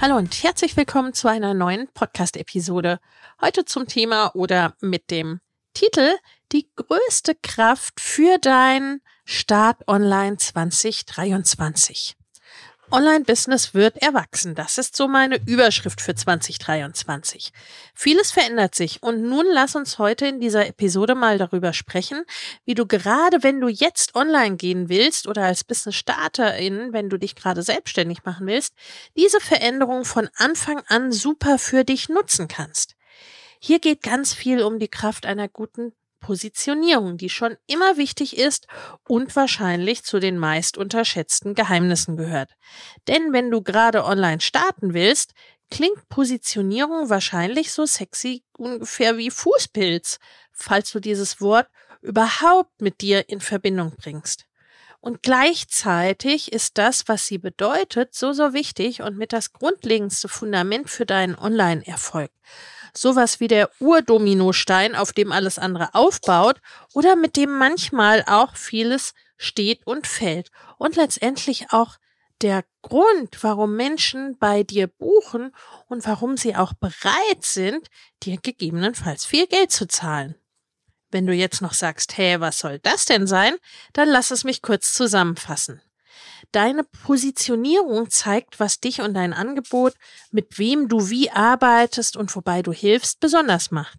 Hallo und herzlich willkommen zu einer neuen Podcast-Episode. Heute zum Thema oder mit dem Titel Die größte Kraft für dein Start Online 2023. Online-Business wird erwachsen. Das ist so meine Überschrift für 2023. Vieles verändert sich und nun lass uns heute in dieser Episode mal darüber sprechen, wie du gerade, wenn du jetzt online gehen willst oder als Business-Starterin, wenn du dich gerade selbstständig machen willst, diese Veränderung von Anfang an super für dich nutzen kannst. Hier geht ganz viel um die Kraft einer guten Positionierung, die schon immer wichtig ist und wahrscheinlich zu den meist unterschätzten Geheimnissen gehört. Denn wenn du gerade online starten willst, klingt Positionierung wahrscheinlich so sexy ungefähr wie Fußpilz, falls du dieses Wort überhaupt mit dir in Verbindung bringst. Und gleichzeitig ist das, was sie bedeutet, so, so wichtig und mit das grundlegendste Fundament für deinen Online-Erfolg sowas wie der Urdominostein, auf dem alles andere aufbaut oder mit dem manchmal auch vieles steht und fällt und letztendlich auch der Grund, warum Menschen bei dir buchen und warum sie auch bereit sind, dir gegebenenfalls viel Geld zu zahlen. Wenn du jetzt noch sagst, hey, was soll das denn sein, dann lass es mich kurz zusammenfassen. Deine Positionierung zeigt, was dich und dein Angebot, mit wem du wie arbeitest und wobei du hilfst, besonders macht.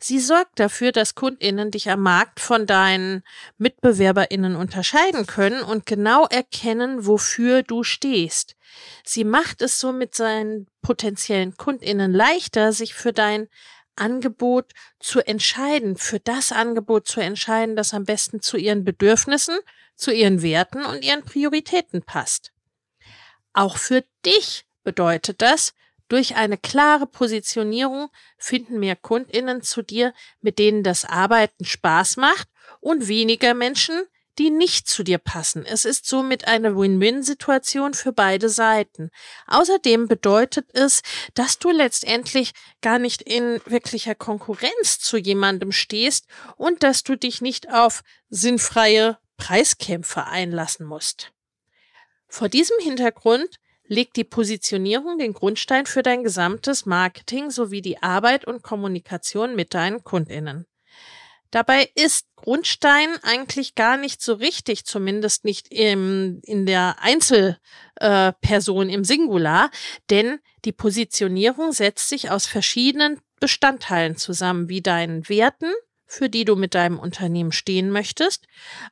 Sie sorgt dafür, dass Kundinnen dich am Markt von deinen Mitbewerberinnen unterscheiden können und genau erkennen, wofür du stehst. Sie macht es so mit seinen potenziellen Kundinnen leichter, sich für dein Angebot zu entscheiden, für das Angebot zu entscheiden, das am besten zu ihren Bedürfnissen, zu ihren Werten und ihren Prioritäten passt. Auch für dich bedeutet das, durch eine klare Positionierung finden mehr Kundinnen zu dir, mit denen das Arbeiten Spaß macht und weniger Menschen, die nicht zu dir passen. Es ist somit eine Win-Win-Situation für beide Seiten. Außerdem bedeutet es, dass du letztendlich gar nicht in wirklicher Konkurrenz zu jemandem stehst und dass du dich nicht auf sinnfreie Preiskämpfe einlassen musst. Vor diesem Hintergrund legt die Positionierung den Grundstein für dein gesamtes Marketing sowie die Arbeit und Kommunikation mit deinen Kundinnen. Dabei ist Grundstein eigentlich gar nicht so richtig, zumindest nicht im, in der Einzelperson äh, im Singular, denn die Positionierung setzt sich aus verschiedenen Bestandteilen zusammen, wie deinen Werten, für die du mit deinem Unternehmen stehen möchtest,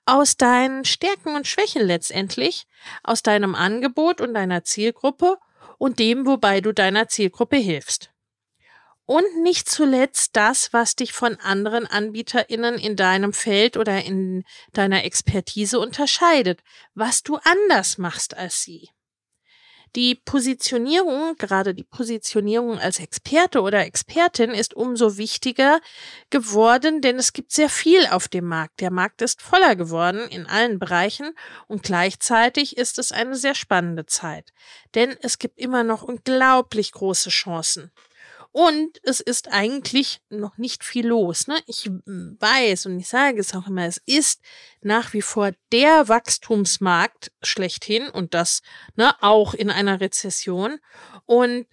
aus deinen Stärken und Schwächen letztendlich, aus deinem Angebot und deiner Zielgruppe und dem, wobei du deiner Zielgruppe hilfst. Und nicht zuletzt das, was dich von anderen AnbieterInnen in deinem Feld oder in deiner Expertise unterscheidet, was du anders machst als sie. Die Positionierung, gerade die Positionierung als Experte oder Expertin ist umso wichtiger geworden, denn es gibt sehr viel auf dem Markt. Der Markt ist voller geworden in allen Bereichen und gleichzeitig ist es eine sehr spannende Zeit, denn es gibt immer noch unglaublich große Chancen. Und es ist eigentlich noch nicht viel los. Ne? Ich weiß und ich sage es auch immer, es ist nach wie vor der Wachstumsmarkt schlechthin und das ne, auch in einer Rezession. Und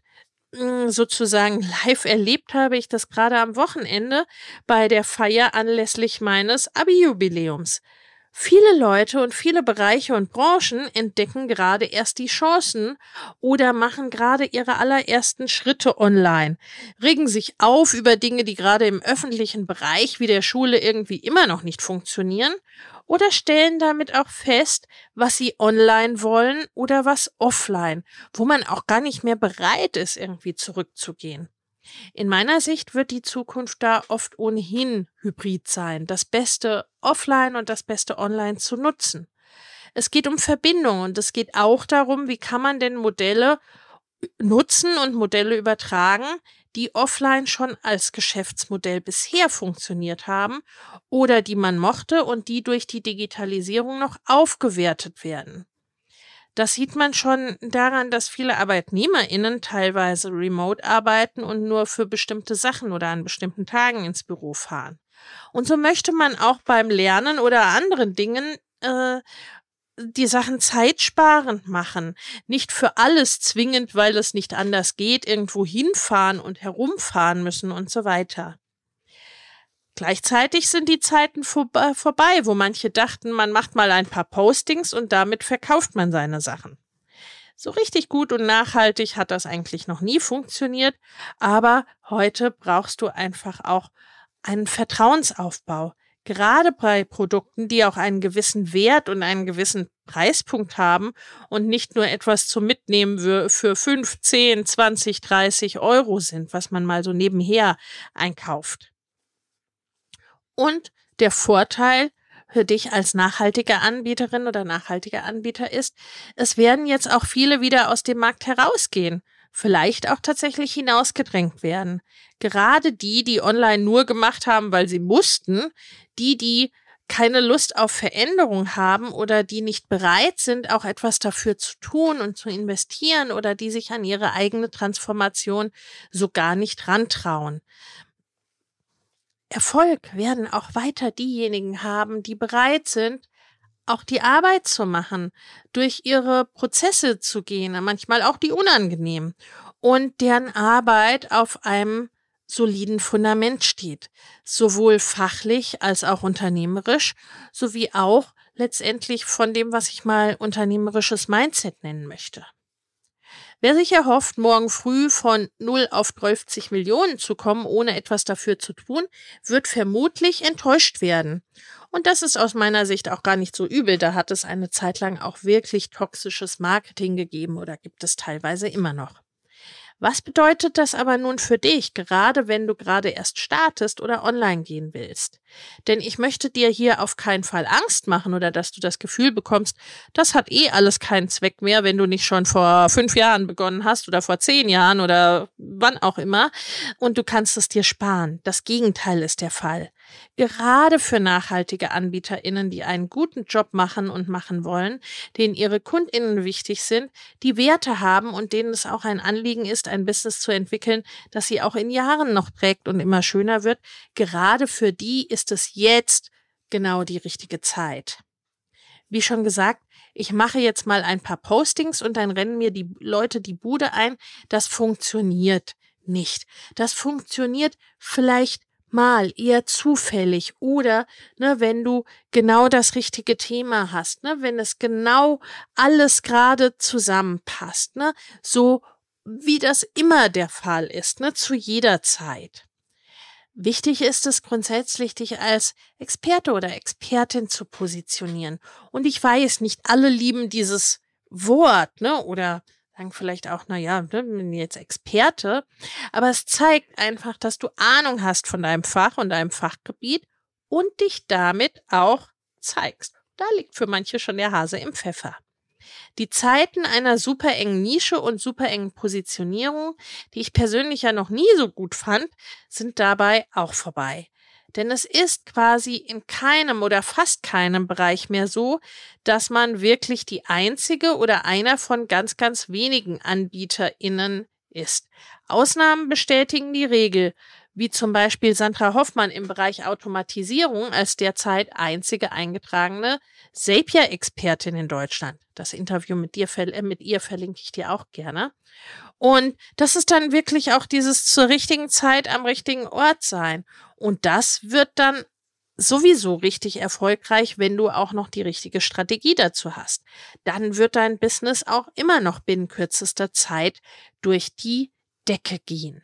mm, sozusagen live erlebt habe ich das gerade am Wochenende bei der Feier anlässlich meines Abi-Jubiläums. Viele Leute und viele Bereiche und Branchen entdecken gerade erst die Chancen oder machen gerade ihre allerersten Schritte online, regen sich auf über Dinge, die gerade im öffentlichen Bereich wie der Schule irgendwie immer noch nicht funktionieren oder stellen damit auch fest, was sie online wollen oder was offline, wo man auch gar nicht mehr bereit ist, irgendwie zurückzugehen. In meiner Sicht wird die Zukunft da oft ohnehin hybrid sein, das Beste offline und das Beste online zu nutzen. Es geht um Verbindung und es geht auch darum, wie kann man denn Modelle nutzen und Modelle übertragen, die offline schon als Geschäftsmodell bisher funktioniert haben oder die man mochte und die durch die Digitalisierung noch aufgewertet werden. Das sieht man schon daran, dass viele ArbeitnehmerInnen teilweise remote arbeiten und nur für bestimmte Sachen oder an bestimmten Tagen ins Büro fahren. Und so möchte man auch beim Lernen oder anderen Dingen äh, die Sachen zeitsparend machen. Nicht für alles zwingend, weil es nicht anders geht, irgendwo hinfahren und herumfahren müssen und so weiter. Gleichzeitig sind die Zeiten vor, vorbei, wo manche dachten, man macht mal ein paar Postings und damit verkauft man seine Sachen. So richtig gut und nachhaltig hat das eigentlich noch nie funktioniert, aber heute brauchst du einfach auch einen Vertrauensaufbau. Gerade bei Produkten, die auch einen gewissen Wert und einen gewissen Preispunkt haben und nicht nur etwas zum Mitnehmen für 5, 10, 20, 30 Euro sind, was man mal so nebenher einkauft. Und der Vorteil für dich als nachhaltige Anbieterin oder nachhaltiger Anbieter ist, es werden jetzt auch viele wieder aus dem Markt herausgehen, vielleicht auch tatsächlich hinausgedrängt werden. Gerade die, die online nur gemacht haben, weil sie mussten, die, die keine Lust auf Veränderung haben oder die nicht bereit sind, auch etwas dafür zu tun und zu investieren oder die sich an ihre eigene Transformation so gar nicht rantrauen. Erfolg werden auch weiter diejenigen haben, die bereit sind, auch die Arbeit zu machen, durch ihre Prozesse zu gehen, manchmal auch die unangenehmen, und deren Arbeit auf einem soliden Fundament steht, sowohl fachlich als auch unternehmerisch, sowie auch letztendlich von dem, was ich mal unternehmerisches Mindset nennen möchte. Wer sich erhofft, morgen früh von 0 auf 30 Millionen zu kommen, ohne etwas dafür zu tun, wird vermutlich enttäuscht werden. Und das ist aus meiner Sicht auch gar nicht so übel. Da hat es eine Zeit lang auch wirklich toxisches Marketing gegeben oder gibt es teilweise immer noch. Was bedeutet das aber nun für dich, gerade wenn du gerade erst startest oder online gehen willst? Denn ich möchte dir hier auf keinen Fall Angst machen oder dass du das Gefühl bekommst, das hat eh alles keinen Zweck mehr, wenn du nicht schon vor fünf Jahren begonnen hast oder vor zehn Jahren oder wann auch immer und du kannst es dir sparen. Das Gegenteil ist der Fall. Gerade für nachhaltige AnbieterInnen, die einen guten Job machen und machen wollen, denen ihre KundInnen wichtig sind, die Werte haben und denen es auch ein Anliegen ist, ein Business zu entwickeln, das sie auch in Jahren noch trägt und immer schöner wird. Gerade für die ist es jetzt genau die richtige Zeit. Wie schon gesagt, ich mache jetzt mal ein paar Postings und dann rennen mir die Leute die Bude ein. Das funktioniert nicht. Das funktioniert vielleicht mal eher zufällig oder ne, wenn du genau das richtige Thema hast, ne, wenn es genau alles gerade zusammenpasst, ne, so wie das immer der Fall ist, ne, zu jeder Zeit. Wichtig ist es grundsätzlich, dich als Experte oder Expertin zu positionieren. Und ich weiß, nicht alle lieben dieses Wort, ne, oder sagen vielleicht auch, na ja, ne, bin jetzt Experte, aber es zeigt einfach, dass du Ahnung hast von deinem Fach und deinem Fachgebiet und dich damit auch zeigst. Da liegt für manche schon der Hase im Pfeffer. Die Zeiten einer super engen Nische und super engen Positionierung, die ich persönlich ja noch nie so gut fand, sind dabei auch vorbei. Denn es ist quasi in keinem oder fast keinem Bereich mehr so, dass man wirklich die einzige oder einer von ganz, ganz wenigen AnbieterInnen ist. Ausnahmen bestätigen die Regel, wie zum Beispiel Sandra Hoffmann im Bereich Automatisierung als derzeit einzige eingetragene Zapier-Expertin in Deutschland. Das Interview mit, dir, äh, mit ihr verlinke ich dir auch gerne. Und das ist dann wirklich auch dieses zur richtigen Zeit am richtigen Ort sein. Und das wird dann sowieso richtig erfolgreich, wenn du auch noch die richtige Strategie dazu hast. Dann wird dein Business auch immer noch binnen kürzester Zeit durch die Decke gehen.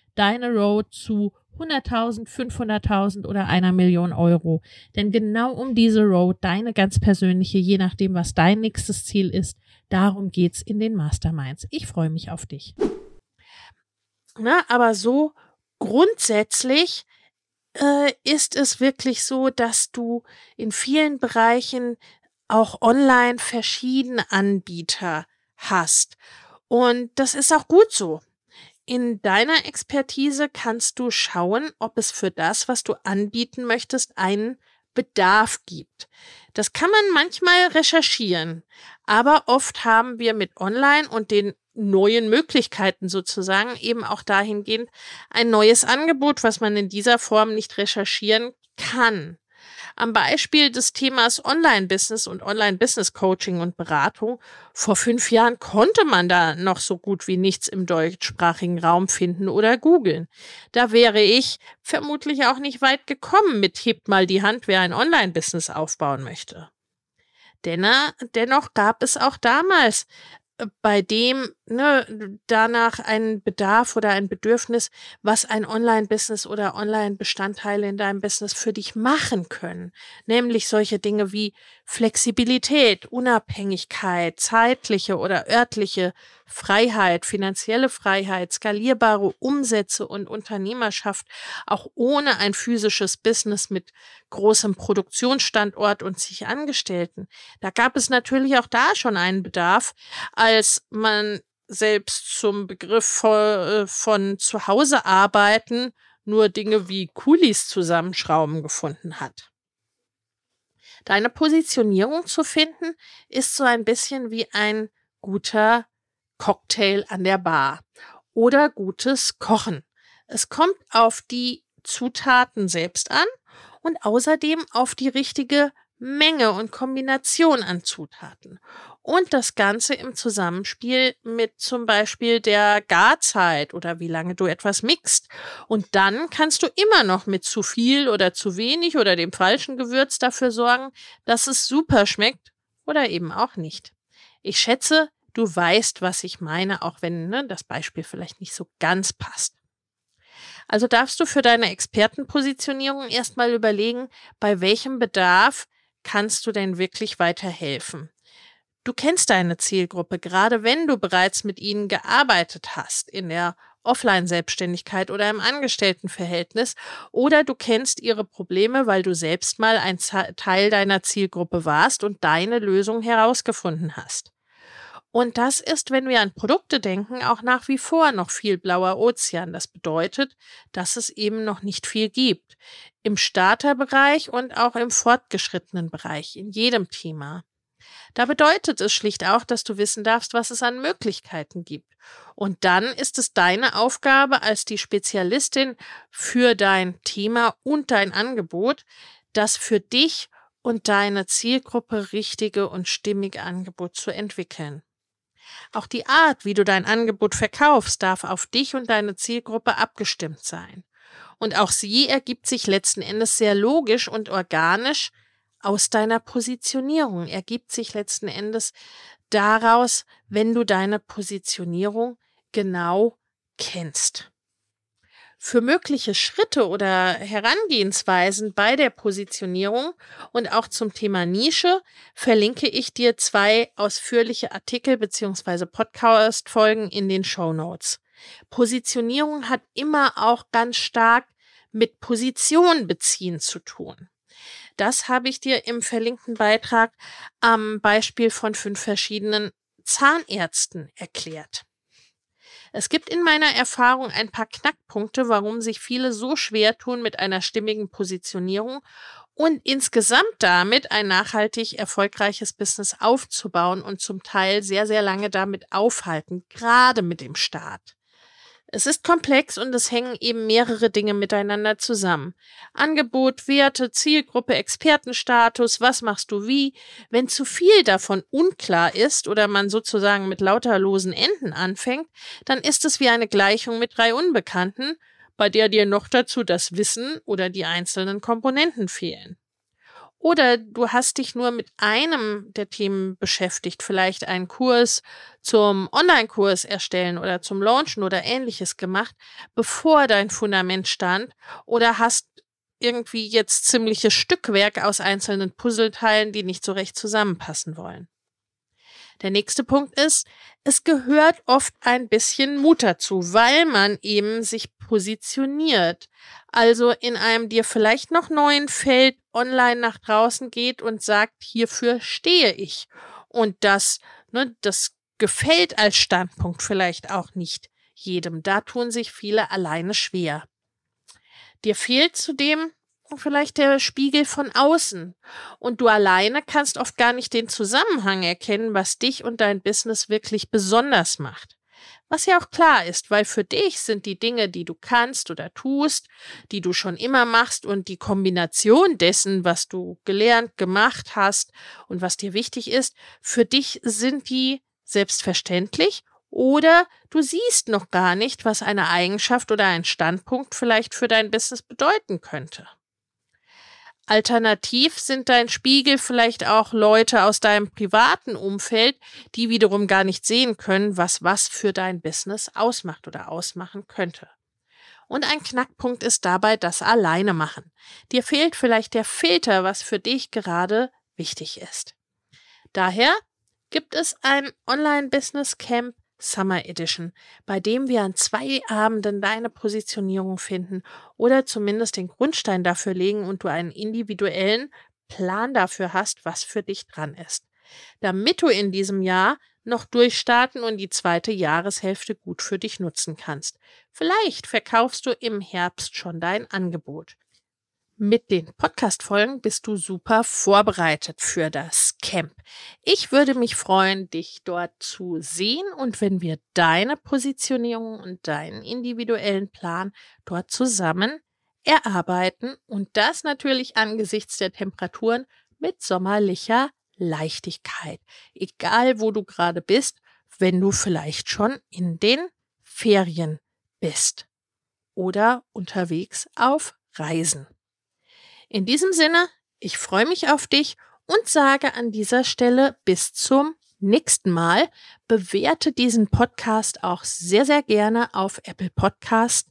deine Road zu 100.000, 500.000 oder einer Million Euro. Denn genau um diese Road, deine ganz persönliche, je nachdem, was dein nächstes Ziel ist, darum geht's in den Masterminds. Ich freue mich auf dich. Na, aber so grundsätzlich äh, ist es wirklich so, dass du in vielen Bereichen auch online verschiedene Anbieter hast. Und das ist auch gut so. In deiner Expertise kannst du schauen, ob es für das, was du anbieten möchtest, einen Bedarf gibt. Das kann man manchmal recherchieren, aber oft haben wir mit Online und den neuen Möglichkeiten sozusagen eben auch dahingehend ein neues Angebot, was man in dieser Form nicht recherchieren kann. Am Beispiel des Themas Online-Business und Online-Business-Coaching und Beratung. Vor fünf Jahren konnte man da noch so gut wie nichts im deutschsprachigen Raum finden oder googeln. Da wäre ich vermutlich auch nicht weit gekommen mit hebt mal die Hand, wer ein Online-Business aufbauen möchte. Dennoch gab es auch damals bei dem ne, danach ein Bedarf oder ein Bedürfnis, was ein Online-Business oder Online-Bestandteile in deinem Business für dich machen können. Nämlich solche Dinge wie Flexibilität, Unabhängigkeit, zeitliche oder örtliche Freiheit, finanzielle Freiheit, skalierbare Umsätze und Unternehmerschaft, auch ohne ein physisches Business mit großem Produktionsstandort und zig Angestellten. Da gab es natürlich auch da schon einen Bedarf, als man selbst zum Begriff von, äh, von zu Hause arbeiten nur Dinge wie Kulis zusammenschrauben gefunden hat. Deine Positionierung zu finden ist so ein bisschen wie ein guter Cocktail an der Bar oder gutes Kochen. Es kommt auf die Zutaten selbst an und außerdem auf die richtige Menge und Kombination an Zutaten. Und das Ganze im Zusammenspiel mit zum Beispiel der Garzeit oder wie lange du etwas mixt. Und dann kannst du immer noch mit zu viel oder zu wenig oder dem falschen Gewürz dafür sorgen, dass es super schmeckt oder eben auch nicht. Ich schätze, du weißt, was ich meine, auch wenn ne, das Beispiel vielleicht nicht so ganz passt. Also darfst du für deine Expertenpositionierung erstmal überlegen, bei welchem Bedarf kannst du denn wirklich weiterhelfen. Du kennst deine Zielgruppe, gerade wenn du bereits mit ihnen gearbeitet hast in der Offline-Selbstständigkeit oder im Angestelltenverhältnis oder du kennst ihre Probleme, weil du selbst mal ein Teil deiner Zielgruppe warst und deine Lösung herausgefunden hast. Und das ist, wenn wir an Produkte denken, auch nach wie vor noch viel blauer Ozean. Das bedeutet, dass es eben noch nicht viel gibt. Im Starterbereich und auch im fortgeschrittenen Bereich, in jedem Thema. Da bedeutet es schlicht auch, dass du wissen darfst, was es an Möglichkeiten gibt. Und dann ist es deine Aufgabe als die Spezialistin für dein Thema und dein Angebot, das für dich und deine Zielgruppe richtige und stimmige Angebot zu entwickeln. Auch die Art, wie du dein Angebot verkaufst, darf auf dich und deine Zielgruppe abgestimmt sein. Und auch sie ergibt sich letzten Endes sehr logisch und organisch aus deiner Positionierung, ergibt sich letzten Endes daraus, wenn du deine Positionierung genau kennst. Für mögliche Schritte oder Herangehensweisen bei der Positionierung und auch zum Thema Nische verlinke ich dir zwei ausführliche Artikel beziehungsweise Podcast-Folgen in den Show Notes. Positionierung hat immer auch ganz stark mit Position beziehen zu tun. Das habe ich dir im verlinkten Beitrag am Beispiel von fünf verschiedenen Zahnärzten erklärt. Es gibt in meiner Erfahrung ein paar Knackpunkte, warum sich viele so schwer tun mit einer stimmigen Positionierung und insgesamt damit ein nachhaltig erfolgreiches Business aufzubauen und zum Teil sehr, sehr lange damit aufhalten, gerade mit dem Start. Es ist komplex und es hängen eben mehrere Dinge miteinander zusammen. Angebot, Werte, Zielgruppe, Expertenstatus, was machst du wie? Wenn zu viel davon unklar ist oder man sozusagen mit lauter losen Enden anfängt, dann ist es wie eine Gleichung mit drei Unbekannten, bei der dir noch dazu das Wissen oder die einzelnen Komponenten fehlen. Oder du hast dich nur mit einem der Themen beschäftigt, vielleicht einen Kurs zum Online-Kurs erstellen oder zum Launchen oder ähnliches gemacht, bevor dein Fundament stand, oder hast irgendwie jetzt ziemliches Stückwerk aus einzelnen Puzzleteilen, die nicht so recht zusammenpassen wollen. Der nächste Punkt ist, es gehört oft ein bisschen Mut dazu, weil man eben sich positioniert. Also in einem dir vielleicht noch neuen Feld online nach draußen geht und sagt, hierfür stehe ich. Und das, ne, das gefällt als Standpunkt vielleicht auch nicht jedem. Da tun sich viele alleine schwer. Dir fehlt zudem vielleicht der Spiegel von außen. Und du alleine kannst oft gar nicht den Zusammenhang erkennen, was dich und dein Business wirklich besonders macht. Was ja auch klar ist, weil für dich sind die Dinge, die du kannst oder tust, die du schon immer machst und die Kombination dessen, was du gelernt, gemacht hast und was dir wichtig ist, für dich sind die selbstverständlich oder du siehst noch gar nicht, was eine Eigenschaft oder ein Standpunkt vielleicht für dein Business bedeuten könnte. Alternativ sind dein Spiegel vielleicht auch Leute aus deinem privaten Umfeld, die wiederum gar nicht sehen können, was was für dein Business ausmacht oder ausmachen könnte. Und ein Knackpunkt ist dabei das Alleine machen. Dir fehlt vielleicht der Filter, was für dich gerade wichtig ist. Daher gibt es ein Online-Business Camp Summer Edition, bei dem wir an zwei Abenden deine Positionierung finden oder zumindest den Grundstein dafür legen und du einen individuellen Plan dafür hast, was für dich dran ist. Damit du in diesem Jahr noch durchstarten und die zweite Jahreshälfte gut für dich nutzen kannst. Vielleicht verkaufst du im Herbst schon dein Angebot. Mit den Podcast-Folgen bist du super vorbereitet für das Camp. Ich würde mich freuen, dich dort zu sehen und wenn wir deine Positionierung und deinen individuellen Plan dort zusammen erarbeiten und das natürlich angesichts der Temperaturen mit sommerlicher Leichtigkeit. Egal wo du gerade bist, wenn du vielleicht schon in den Ferien bist oder unterwegs auf Reisen. In diesem Sinne, ich freue mich auf dich und sage an dieser Stelle bis zum nächsten Mal. Bewerte diesen Podcast auch sehr, sehr gerne auf Apple Podcast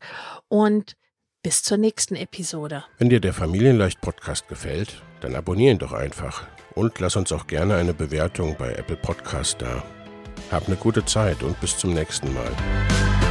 und bis zur nächsten Episode. Wenn dir der Familienleicht Podcast gefällt, dann abonniere ihn doch einfach und lass uns auch gerne eine Bewertung bei Apple Podcast da. Hab eine gute Zeit und bis zum nächsten Mal.